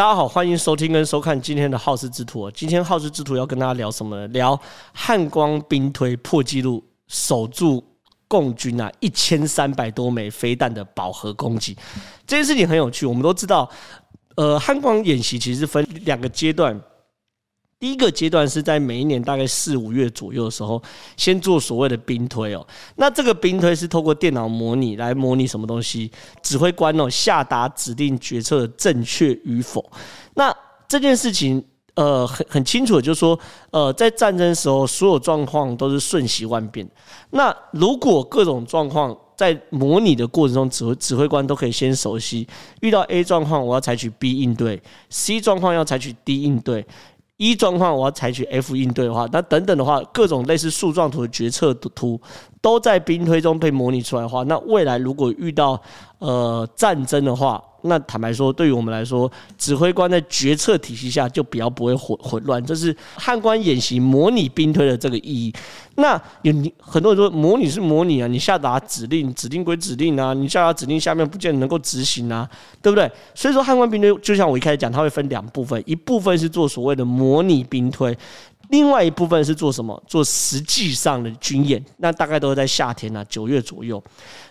大家好，欢迎收听跟收看今天的好事之徒。今天好事之徒要跟大家聊什么呢？聊汉光兵推破纪录，守住共军啊一千三百多枚飞弹的饱和攻击。这件事情很有趣。我们都知道，呃，汉光演习其实分两个阶段。第一个阶段是在每一年大概四五月左右的时候，先做所谓的兵推哦。那这个兵推是透过电脑模拟来模拟什么东西？指挥官哦下达指定决策的正确与否。那这件事情呃很很清楚就是说呃在战争时候所有状况都是瞬息万变。那如果各种状况在模拟的过程中，指挥指挥官都可以先熟悉，遇到 A 状况我要采取 B 应对，C 状况要采取 D 应对。一状况我要采取 F 应对的话，那等等的话，各种类似树状图的决策图都在兵推中被模拟出来的话，那未来如果遇到呃战争的话，那坦白说，对于我们来说，指挥官在决策体系下就比较不会混混乱，这是汉官演习模拟兵推的这个意义。那有你很多人说模拟是模拟啊，你下达指令，指令归指令啊，你下达指令下面不见得能够执行啊，对不对？所以说汉官兵推就像我一开始讲，它会分两部分，一部分是做所谓的模拟兵推。另外一部分是做什么？做实际上的军演，那大概都是在夏天啊，九月左右。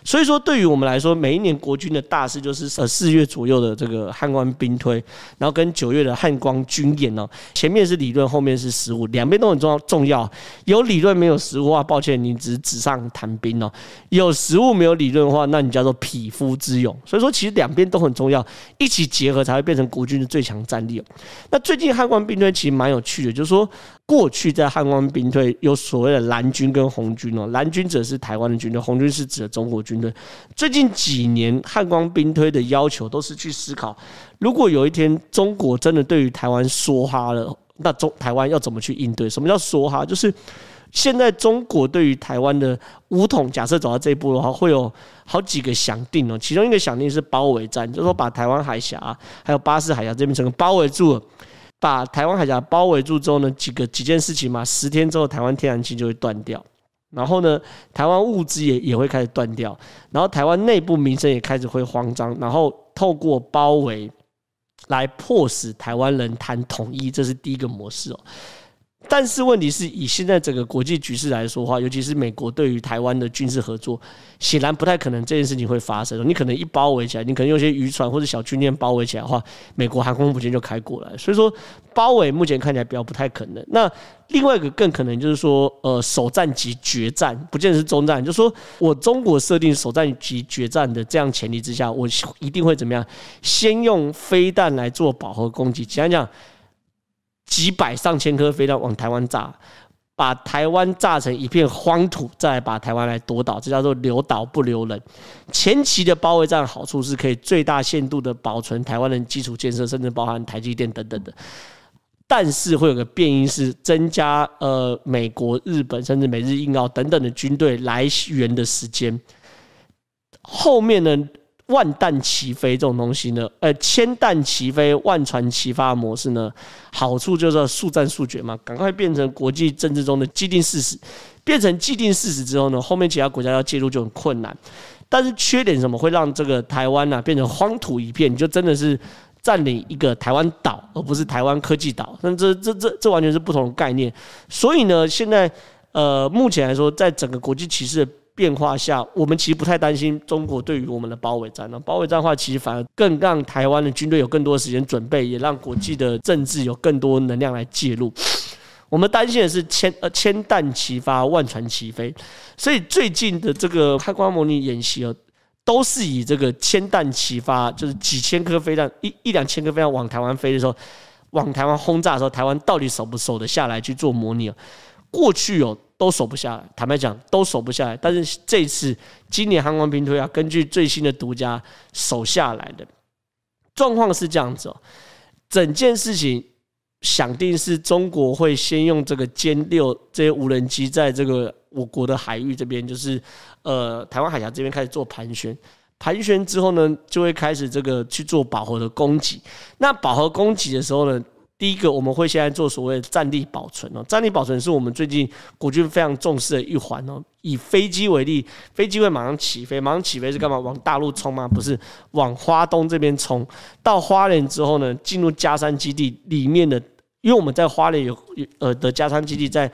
所以说，对于我们来说，每一年国军的大事就是呃四月左右的这个汉光兵推，然后跟九月的汉光军演哦。前面是理论，后面是实物，两边都很重要。重要有理论没有实物的话，抱歉，你只是纸上谈兵哦。有实物没有理论的话，那你叫做匹夫之勇。所以说，其实两边都很重要，一起结合才会变成国军的最强战力。那最近汉光兵推其实蛮有趣的，就是说。过去在汉光兵推有所谓的蓝军跟红军哦，蓝军则是台湾的军队，红军是指的中国军队。最近几年汉光兵推的要求都是去思考，如果有一天中国真的对于台湾说哈了，那中台湾要怎么去应对？什么叫梭哈？就是现在中国对于台湾的武统，假设走到这一步的话，会有好几个想定哦。其中一个想定是包围战，就是说把台湾海峡还有巴士海峡这边整个包围住了。把台湾海峡包围住之后呢，几个几件事情嘛，十天之后台湾天然气就会断掉，然后呢，台湾物资也也会开始断掉，然后台湾内部民生也开始会慌张，然后透过包围来迫使台湾人谈统一，这是第一个模式哦。但是问题是，以现在整个国际局势来说的话，尤其是美国对于台湾的军事合作，显然不太可能这件事情会发生。你可能一包围起来，你可能用些渔船或者小军舰包围起来的话，美国航空母舰就开过来。所以说，包围目前看起来比较不太可能。那另外一个更可能就是说，呃，首战即决战，不见得是终战。就是说我中国设定首战即决战的这样前提之下，我一定会怎么样？先用飞弹来做饱和攻击。简单讲。几百上千颗飞弹往台湾炸，把台湾炸成一片荒土，再来把台湾来夺岛，这叫做留岛不留人。前期的包围战好处是可以最大限度的保存台湾的基础建设，甚至包含台积电等等的。但是会有个变因是增加呃美国、日本甚至美日印澳等等的军队来源的时间。后面呢？万弹齐飞这种东西呢，呃，千弹齐飞、万船齐发的模式呢，好处就是速战速决嘛，赶快变成国际政治中的既定事实。变成既定事实之后呢，后面其他国家要介入就很困难。但是缺点什么会让这个台湾呢、变成荒土一片？你就真的是占领一个台湾岛，而不是台湾科技岛。那这这这这完全是不同的概念。所以呢，现在呃，目前来说，在整个国际局势变化下，我们其实不太担心中国对于我们的包围战呢。包围战的话，其实反而更让台湾的军队有更多的时间准备，也让国际的政治有更多能量来介入。我们担心的是千呃千弹齐发，万船齐飞。所以最近的这个开光模拟演习都是以这个千弹齐发，就是几千颗飞弹，一一两千颗飞弹往台湾飞的时候，往台湾轰炸的时候，台湾到底守不守得下来去做模拟？过去有。都守不下来，坦白讲都守不下来。但是这次今年汉光兵推啊，根据最新的独家守下来的状况是这样子哦。整件事情想定是中国会先用这个歼六这些无人机，在这个我国的海域这边，就是呃台湾海峡这边开始做盘旋。盘旋之后呢，就会开始这个去做饱和的攻击。那饱和攻击的时候呢，第一个，我们会现在做所谓的战力保存哦，战力保存是我们最近国军非常重视的一环哦。以飞机为例，飞机会马上起飞，马上起飞是干嘛？往大陆冲吗？不是，往花东这边冲。到花莲之后呢，进入加山基地里面的，因为我们在花莲有呃的加山基地在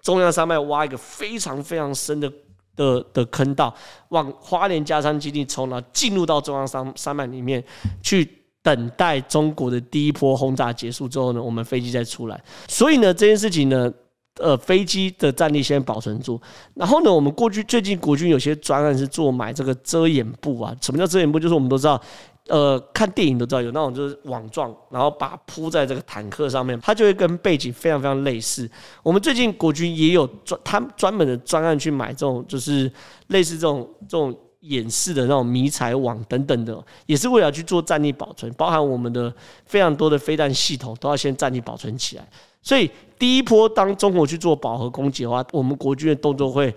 中央山脉挖一个非常非常深的的的坑道，往花莲加山基地冲，然后进入到中央山山脉里面去。等待中国的第一波轰炸结束之后呢，我们飞机再出来。所以呢，这件事情呢，呃，飞机的战力先保存住。然后呢，我们过去最近国军有些专案是做买这个遮掩布啊。什么叫遮掩布？就是我们都知道，呃，看电影都知道有那种就是网状，然后把铺在这个坦克上面，它就会跟背景非常非常类似。我们最近国军也有专，他专门的专案去买这种，就是类似这种这种。演示的那种迷彩网等等的，也是为了去做战力保存，包含我们的非常多的飞弹系统都要先战力保存起来。所以第一波当中国去做饱和攻击的话，我们国军的动作会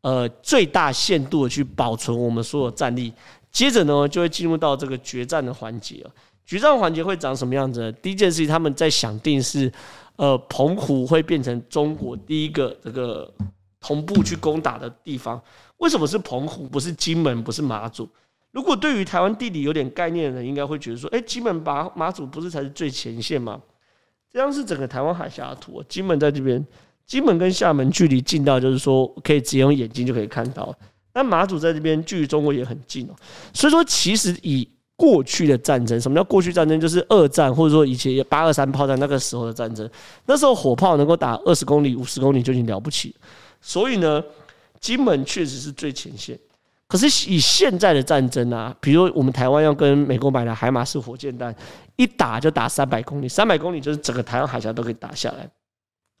呃最大限度的去保存我们所有战力。接着呢，就会进入到这个决战的环节了。决战环节会长什么样子呢？第一件事情，他们在想定是呃澎湖会变成中国第一个这个同步去攻打的地方。为什么是澎湖，不是金门，不是马祖？如果对于台湾地理有点概念的人，应该会觉得说：哎，金门、马马祖不是才是最前线吗？这张是整个台湾海峡的图。金门在这边，金门跟厦门距离近到就是说可以直接用眼睛就可以看到。但马祖在这边距离中国也很近哦。所以说，其实以过去的战争，什么叫过去战争？就是二战或者说以前八二三炮战那个时候的战争，那时候火炮能够打二十公里、五十公里就已经了不起。所以呢。金门确实是最前线，可是以现在的战争啊，比如我们台湾要跟美国买的海马式火箭弹，一打就打三百公里，三百公里就是整个台湾海峡都可以打下来。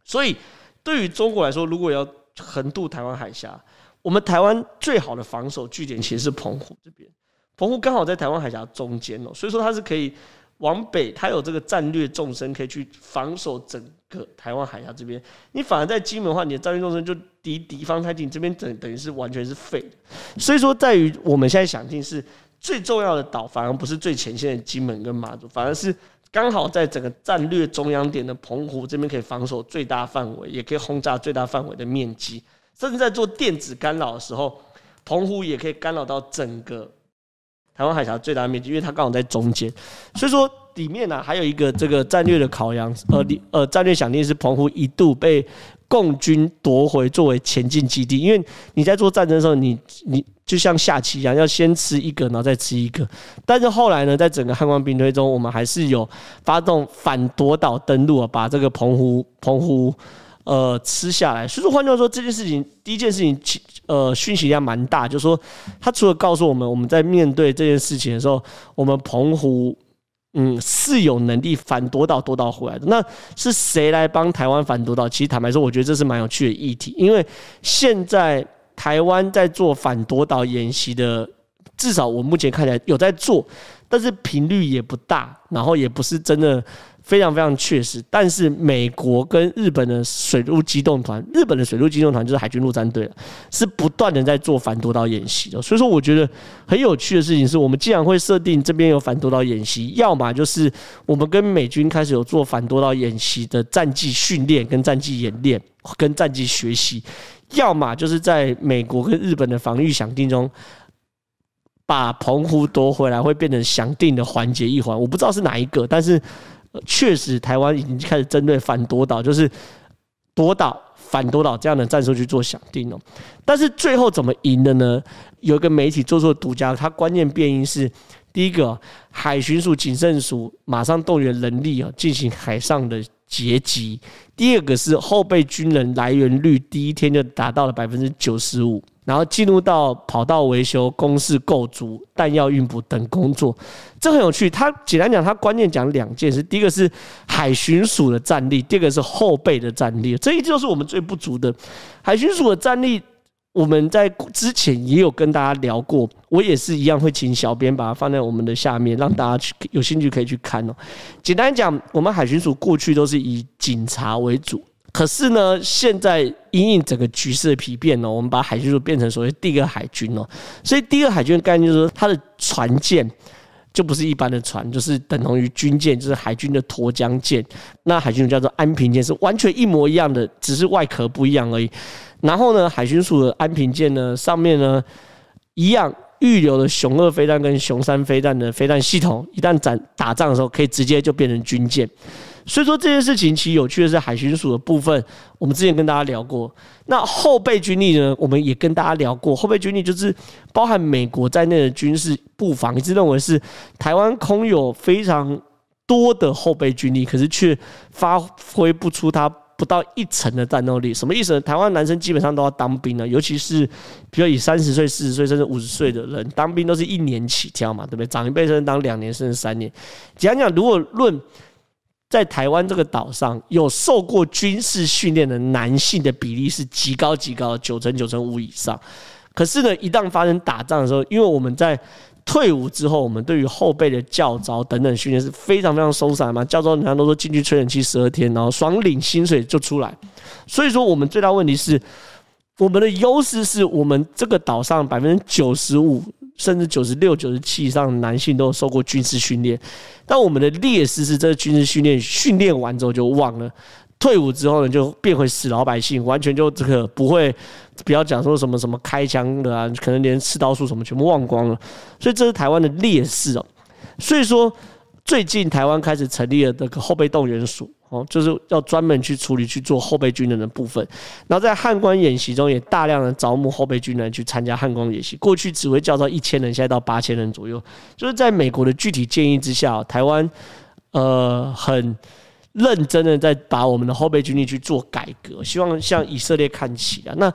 所以对于中国来说，如果要横渡台湾海峡，我们台湾最好的防守据点其实是澎湖这边，澎湖刚好在台湾海峡中间哦，所以说它是可以。往北，它有这个战略纵深，可以去防守整个台湾海峡这边。你反而在金门的话，你的战略纵深就离敌方太近，这边等等于是完全是废的。所以说，在于我们现在想听是最重要的岛，反而不是最前线的金门跟马祖，反而是刚好在整个战略中央点的澎湖这边可以防守最大范围，也可以轰炸最大范围的面积，甚至在做电子干扰的时候，澎湖也可以干扰到整个。台湾海峡最大面积，因为它刚好在中间，所以说里面呢、还有一个这个战略的考量，呃，呃，战略想念是澎湖一度被共军夺回作为前进基地，因为你在做战争的时候，你你就像下棋一样，要先吃一个，然后再吃一个。但是后来呢，在整个汉光兵推中，我们还是有发动反夺岛登陆啊，把这个澎湖澎湖呃吃下来。所以说，换句话说，这件事情第一件事情。呃，讯息量蛮大，就是说，他除了告诉我们，我们在面对这件事情的时候，我们澎湖，嗯，是有能力反夺岛夺岛回来的。那是谁来帮台湾反夺岛？其实坦白说，我觉得这是蛮有趣的议题，因为现在台湾在做反夺岛演习的，至少我目前看起来有在做，但是频率也不大，然后也不是真的。非常非常确实，但是美国跟日本的水陆机动团，日本的水陆机动团就是海军陆战队了，是不断的在做反夺岛演习的。所以说，我觉得很有趣的事情是，我们既然会设定这边有反夺岛演习，要么就是我们跟美军开始有做反夺岛演习的战技训练、跟战技演练、跟战技学习，要么就是在美国跟日本的防御想定中，把澎湖夺回来，会变成想定的环节一环。我不知道是哪一个，但是。确实，台湾已经开始针对反夺岛，就是夺岛、反夺岛这样的战术去做想定了。但是最后怎么赢的呢？有一个媒体做出独家，它关键变因是：第一个，海巡署、警政署马上动员人力啊，进行海上的截击；第二个是后备军人来源率，第一天就达到了百分之九十五。然后进入到跑道维修、工事构筑、弹药运补等工作，这很有趣。他简单讲，他关键讲两件事：第一个是海巡署的战力，第二个是后备的战力。这一就是我们最不足的。海巡署的战力，我们在之前也有跟大家聊过，我也是一样会请小编把它放在我们的下面，让大家去有兴趣可以去看哦。简单讲，我们海巡署过去都是以警察为主。可是呢，现在因应整个局势的丕变呢，我们把海军署变成所谓第二海军哦。所以第二海军的概念就是说，它的船舰就不是一般的船，就是等同于军舰，就是海军的沱江舰。那海军叫做安平舰，是完全一模一样的，只是外壳不一样而已。然后呢，海军署的安平舰呢，上面呢一样预留了雄二飞弹跟雄三飞弹的飞弹系统，一旦战打仗的时候，可以直接就变成军舰。所以说这件事情其实有趣的是，海巡署的部分，我们之前跟大家聊过。那后备军力呢，我们也跟大家聊过。后备军力就是包含美国在内的军事布防，一直认为是台湾空有非常多的后备军力，可是却发挥不出它不到一成的战斗力。什么意思呢？台湾男生基本上都要当兵了，尤其是比如以三十岁、四十岁甚至五十岁的人当兵，都是一年起跳嘛，对不对？长一辈甚至当两年甚至三年。讲讲如果论。在台湾这个岛上有受过军事训练的男性的比例是极高极高，九成九成五以上。可是呢，一旦发生打仗的时候，因为我们在退伍之后，我们对于后备的教招等等训练是非常非常松散嘛。教招人家都说进去吹冷气十二天，然后爽领薪水就出来。所以说，我们最大问题是，我们的优势是我们这个岛上百分之九十五。甚至九十六、九十七以上的男性都受过军事训练，但我们的劣势是，这个军事训练训练完之后就忘了，退伍之后呢就变回死老百姓，完全就这个不会，不要讲说什么什么开枪的啊，可能连刺刀术什么全部忘光了，所以这是台湾的劣势哦。所以说，最近台湾开始成立了这个后备动员署。哦，就是要专门去处理去做后备军人的部分，然后在汉光演习中也大量的招募后备军人去参加汉光演习。过去只会叫到一千人，现在到八千人左右。就是在美国的具体建议之下，台湾呃很认真的在把我们的后备军力去做改革，希望向以色列看齐啊。那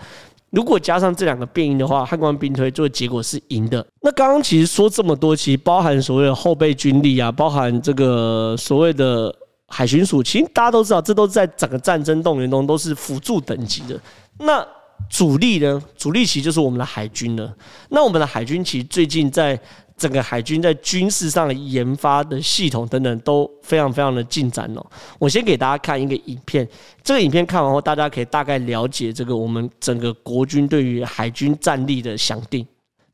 如果加上这两个变因的话，汉光兵推做结果是赢的。那刚刚其实说这么多，其实包含所谓的后备军力啊，包含这个所谓的。海巡署，其实大家都知道，这都是在整个战争动员中都是辅助等级的。那主力呢？主力其实就是我们的海军了。那我们的海军其实最近在整个海军在军事上的研发的系统等等都非常非常的进展哦。我先给大家看一个影片，这个影片看完后，大家可以大概了解这个我们整个国军对于海军战力的想定。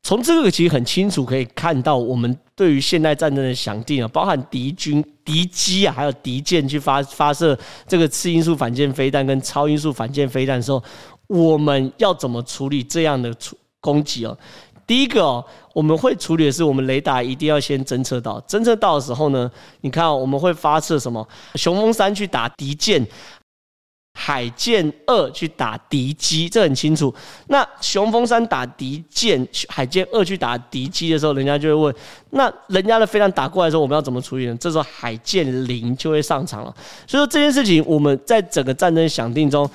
从这个其实很清楚可以看到，我们对于现代战争的想定啊，包含敌军、敌机啊，还有敌舰去发发射这个次音速反舰飞弹跟超音速反舰飞弹的时候，我们要怎么处理这样的攻击哦？第一个哦，我们会处理的是，我们雷达一定要先侦测到，侦测到的时候呢，你看我们会发射什么？雄风三去打敌舰。海剑二去打敌机，这很清楚。那雄风三打敌舰，海剑二去打敌机的时候，人家就会问：那人家的飞弹打过来的时候，我们要怎么处理呢？这时候海剑零就会上场了。所以说这件事情，我们在整个战争想定中，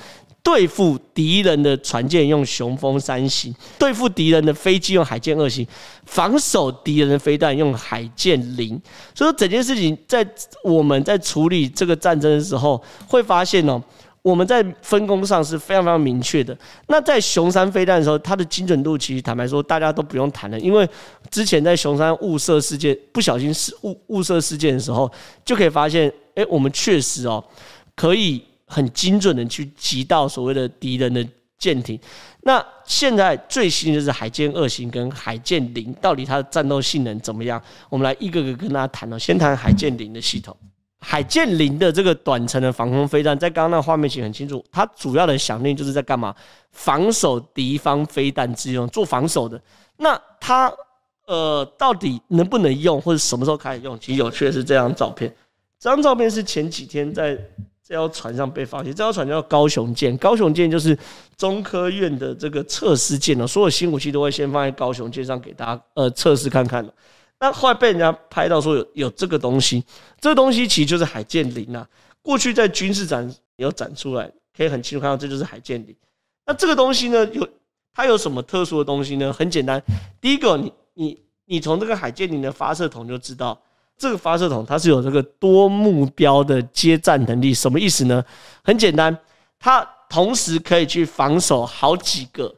对付敌人的船舰用雄风三型，对付敌人的飞机用海剑二型，防守敌人的飞弹用海剑零。所以说整件事情在我们在处理这个战争的时候，会发现哦。我们在分工上是非常非常明确的。那在雄三飞弹的时候，它的精准度其实坦白说，大家都不用谈了，因为之前在雄三误射事件、不小心失误误射事件的时候，就可以发现，哎，我们确实哦，可以很精准的去击到所谓的敌人的舰艇。那现在最新就是海剑二型跟海剑零，到底它的战斗性能怎么样？我们来一个个跟大家谈哦。先谈海剑零的系统。海剑零的这个短程的防空飞弹，在刚刚那个画面其实很清楚，它主要的想定就是在干嘛？防守敌方飞弹之用，做防守的。那它呃，到底能不能用，或者什么时候开始用？其实有趣的是这张照片，这张照片是前几天在这艘船上被发现，这艘船叫高雄舰，高雄舰就是中科院的这个测试舰，所有新武器都会先放在高雄舰上给大家呃测试看看。那后来被人家拍到说有有这个东西，这个东西其实就是海剑零啊。过去在军事展有展出来，可以很清楚看到这就是海剑零。那这个东西呢，有它有什么特殊的东西呢？很简单，第一个，你你你从这个海剑零的发射筒就知道，这个发射筒它是有这个多目标的接战能力。什么意思呢？很简单，它同时可以去防守好几个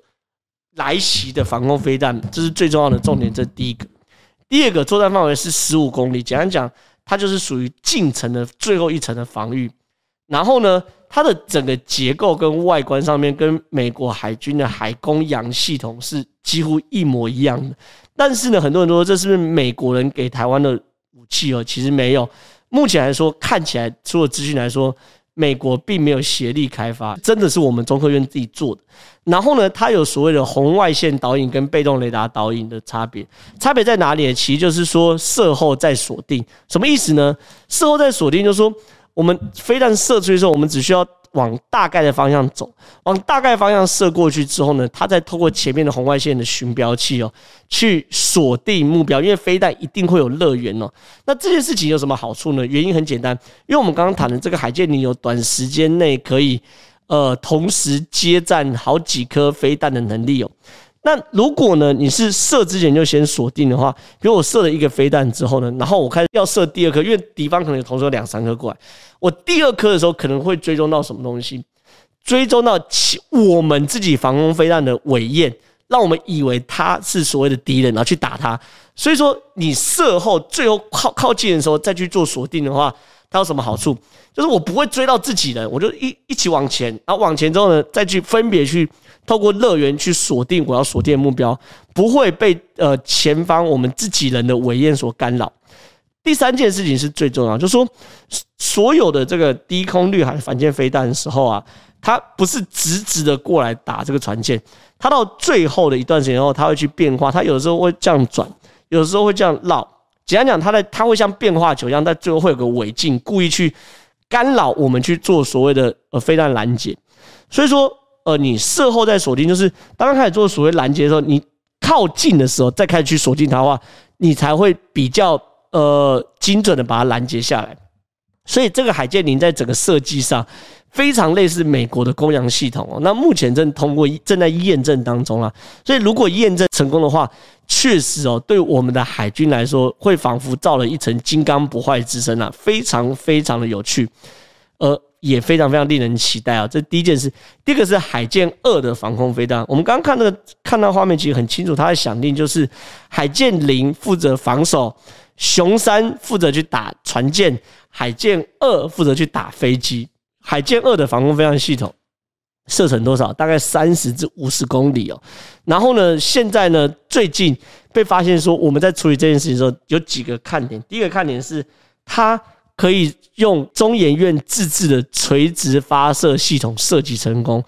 来袭的防空飞弹，这是最重要的重点。这第一个。第二个作战范围是十五公里，简单讲，它就是属于近程的最后一层的防御。然后呢，它的整个结构跟外观上面跟美国海军的海空洋系统是几乎一模一样的。但是呢，很多人都说这是不是美国人给台湾的武器哦？其实没有。目前来说，看起来所有资讯来说，美国并没有协力开发，真的是我们中科院自己做的。然后呢，它有所谓的红外线导引跟被动雷达导引的差别，差别在哪里？其实就是说射后再锁定，什么意思呢？射后再锁定就是说。我们飞弹射出去的时候，我们只需要往大概的方向走，往大概方向射过去之后呢，它再透过前面的红外线的寻标器哦，去锁定目标。因为飞弹一定会有乐园哦。那这件事情有什么好处呢？原因很简单，因为我们刚刚谈的这个海剑你有短时间内可以呃同时接站好几颗飞弹的能力哦。那如果呢，你是射之前就先锁定的话，比如我射了一个飞弹之后呢，然后我开始要射第二颗，因为敌方可能同时有两三颗过来，我第二颗的时候可能会追踪到什么东西，追踪到我们自己防空飞弹的尾焰，让我们以为他是所谓的敌人，然后去打他。所以说，你射后最后靠靠近的时候再去做锁定的话，它有什么好处？就是我不会追到自己人，我就一一起往前，然后往前之后呢，再去分别去。透过乐园去锁定我要锁定的目标，不会被呃前方我们自己人的尾焰所干扰。第三件事情是最重要，就是说所有的这个低空绿海反舰飞弹的时候啊，它不是直直的过来打这个船舰，它到最后的一段时间后，它会去变化，它有的时候会这样转，有的时候会这样绕。简单讲，它的它会像变化球一样，在最后会有个尾镜，故意去干扰我们去做所谓的呃飞弹拦截。所以说。呃，你射后再锁定，就是刚刚开始做所谓拦截的时候，你靠近的时候再开始去锁定它的话，你才会比较呃精准的把它拦截下来。所以这个海剑零在整个设计上非常类似美国的公羊系统哦。那目前正通过正在验证当中啊。所以如果验证成功的话，确实哦，对我们的海军来说，会仿佛造了一层金刚不坏之身啊，非常非常的有趣。呃。也非常非常令人期待啊！这第一件事，第二个是海剑二的防空飞弹。我们刚刚看那个看到画面，其实很清楚，它的响定就是海剑零负责防守，雄三负责去打船舰，海剑二负责去打飞机。海剑二的防空飞弹系统射程多少？大概三十至五十公里哦。然后呢，现在呢，最近被发现说，我们在处理这件事情的时候，有几个看点。第一个看点是它。可以用中研院自制的垂直发射系统设计成功，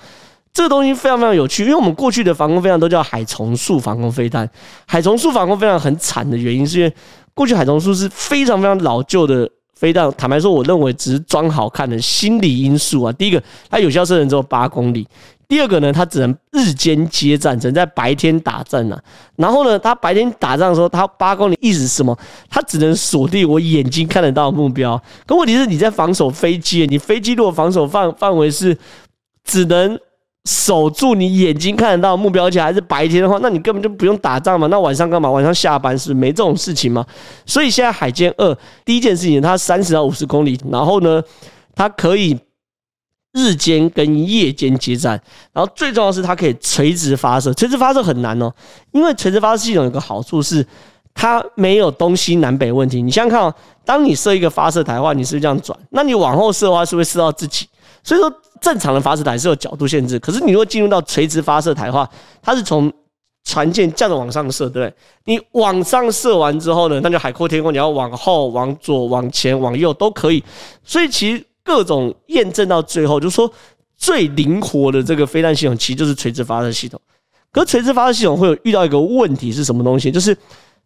这个东西非常非常有趣。因为我们过去的防空飞弹都叫海虫束防空飞弹，海虫束防空飞弹很惨的原因是因为过去海虫束是非常非常老旧的飞弹。坦白说，我认为只是装好看的心理因素啊。第一个，它有效射程只有八公里。第二个呢，它只能日间接战，只能在白天打仗、啊。然后呢，它白天打仗的时候，它八公里意思是什么？它只能锁定我眼睛看得到的目标。可问题是，你在防守飞机，你飞机如果防守范范围是只能守住你眼睛看得到目标，而且还是白天的话，那你根本就不用打仗嘛。那晚上干嘛？晚上下班是没这种事情吗？所以现在海剑二第一件事情，它三十到五十公里，然后呢，它可以。日间跟夜间接战，然后最重要的是它可以垂直发射。垂直发射很难哦，因为垂直发射系统有个好处是它没有东西南北问题。你想想看哦，当你设一个发射台的话，你是不是这样转？那你往后射的话，是不是射到自己？所以说正常的发射台是有角度限制。可是你如果进入到垂直发射台的话，它是从船舰这样往上射，对不对？你往上射完之后呢，那就海阔天空，你要往后、往左、往前、往右都可以。所以其实。各种验证到最后，就是说最灵活的这个飞弹系统，其实就是垂直发射系统。可垂直发射系统会有遇到一个问题是什么东西？就是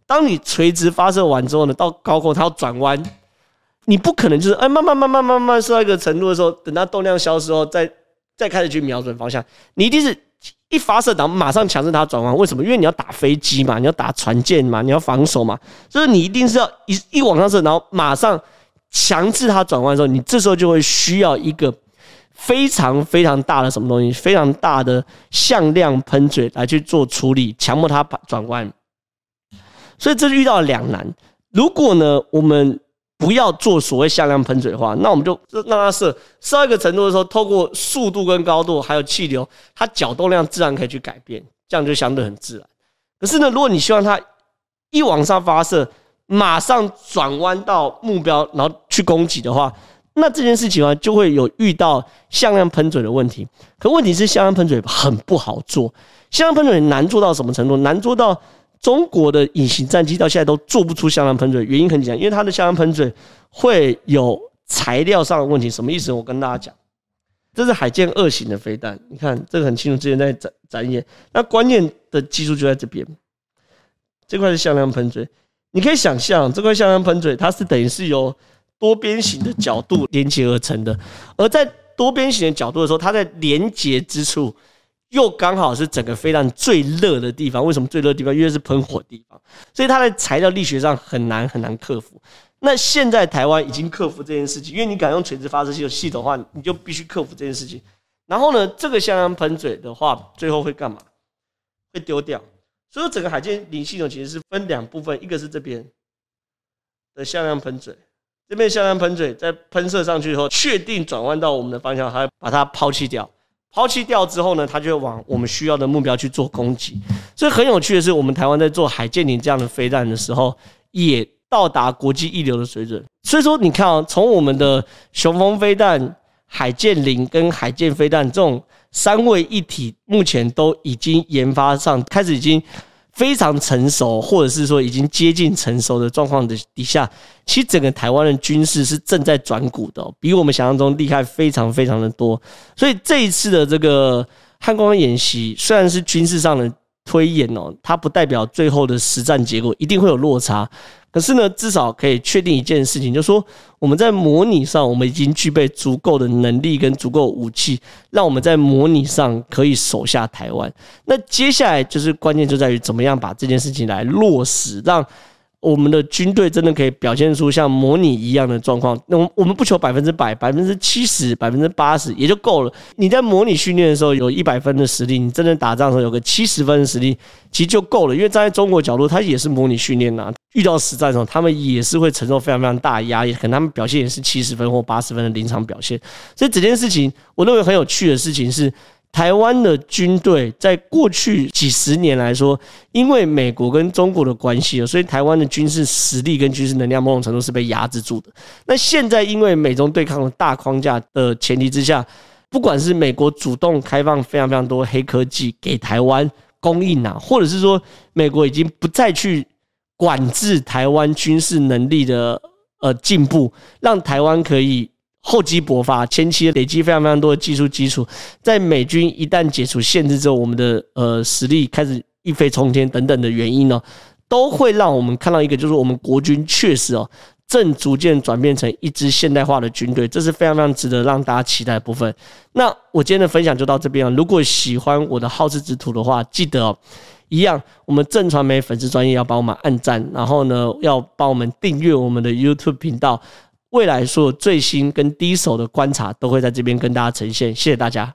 当你垂直发射完之后呢，到高空它要转弯，你不可能就是哎慢慢慢慢慢慢射到一个程度的时候，等它动量消失后再再开始去瞄准方向。你一定是一发射，然后马上强制它转弯。为什么？因为你要打飞机嘛，你要打船舰嘛，你要防守嘛，就是你一定是要一一往上射，然后马上。强制它转弯的时候，你这时候就会需要一个非常非常大的什么东西，非常大的向量喷嘴来去做处理，强迫它转弯。所以这就遇到两难。如果呢，我们不要做所谓向量喷嘴的话，那我们就让它射射一个程度的时候，透过速度跟高度还有气流，它角动量自然可以去改变，这样就相对很自然。可是呢，如果你希望它一往上发射，马上转弯到目标，然后去攻击的话，那这件事情啊，就会有遇到向量喷嘴的问题。可问题是，向量喷嘴很不好做。向量喷嘴难做到什么程度？难做到中国的隐形战机到现在都做不出向量喷嘴。原因很简单，因为它的向量喷嘴会有材料上的问题。什么意思？我跟大家讲，这是海剑二型的飞弹。你看这个很清楚，之前在展展演。那关键的技术就在这边，这块是向量喷嘴。你可以想象，这块向量喷嘴它是等于是由多边形的角度连接而成的，而在多边形的角度的时候，它在连接之处又刚好是整个飞弹最热的地方。为什么最热的地方？因为是喷火地方，所以它的材料力学上很难很难克服。那现在台湾已经克服这件事情，因为你敢用垂直发射器系统的话，你就必须克服这件事情。然后呢，这个向量喷嘴的话，最后会干嘛？会丢掉。所以整个海剑零系统其实是分两部分，一个是这边的向量喷嘴。这边向量喷嘴在喷射上去以后，确定转弯到我们的方向，它会把它抛弃掉。抛弃掉之后呢，它就会往我们需要的目标去做攻击。所以很有趣的是，我们台湾在做海剑零这样的飞弹的时候，也到达国际一流的水准。所以说，你看啊，从我们的雄风飞弹、海剑零跟海剑飞弹这种三位一体，目前都已经研发上开始已经。非常成熟，或者是说已经接近成熟的状况的底下，其实整个台湾的军事是正在转股的，比我们想象中厉害非常非常的多。所以这一次的这个汉光演习，虽然是军事上的推演哦，它不代表最后的实战结果一定会有落差。可是呢，至少可以确定一件事情，就是说我们在模拟上，我们已经具备足够的能力跟足够武器，让我们在模拟上可以守下台湾。那接下来就是关键，就在于怎么样把这件事情来落实，让。我们的军队真的可以表现出像模拟一样的状况。那我我们不求百分之百、百分之七十、百分之八十也就够了。你在模拟训练的时候有一百分的实力，你真正打仗的时候有个七十分的实力，其实就够了。因为站在中国角度，他也是模拟训练呐。遇到实战的时候，他们也是会承受非常非常大的压力，可能他们表现也是七十分或八十分的临场表现。所以整件事情，我认为很有趣的事情是。台湾的军队在过去几十年来说，因为美国跟中国的关系，所以台湾的军事实力跟军事能量某种程度是被压制住的。那现在因为美中对抗的大框架的前提之下，不管是美国主动开放非常非常多黑科技给台湾供应啊，或者是说美国已经不再去管制台湾军事能力的呃进步，让台湾可以。厚积薄发，前期累积非常非常多的技术基础，在美军一旦解除限制之后，我们的呃实力开始一飞冲天等等的原因呢，都会让我们看到一个，就是我们国军确实哦，正逐渐转变成一支现代化的军队，这是非常非常值得让大家期待的部分。那我今天的分享就到这边了。如果喜欢我的好事之徒的话，记得，一样，我们正传媒粉丝专业要帮我们按赞，然后呢，要帮我们订阅我们的 YouTube 频道。未来所有最新跟第一手的观察都会在这边跟大家呈现，谢谢大家。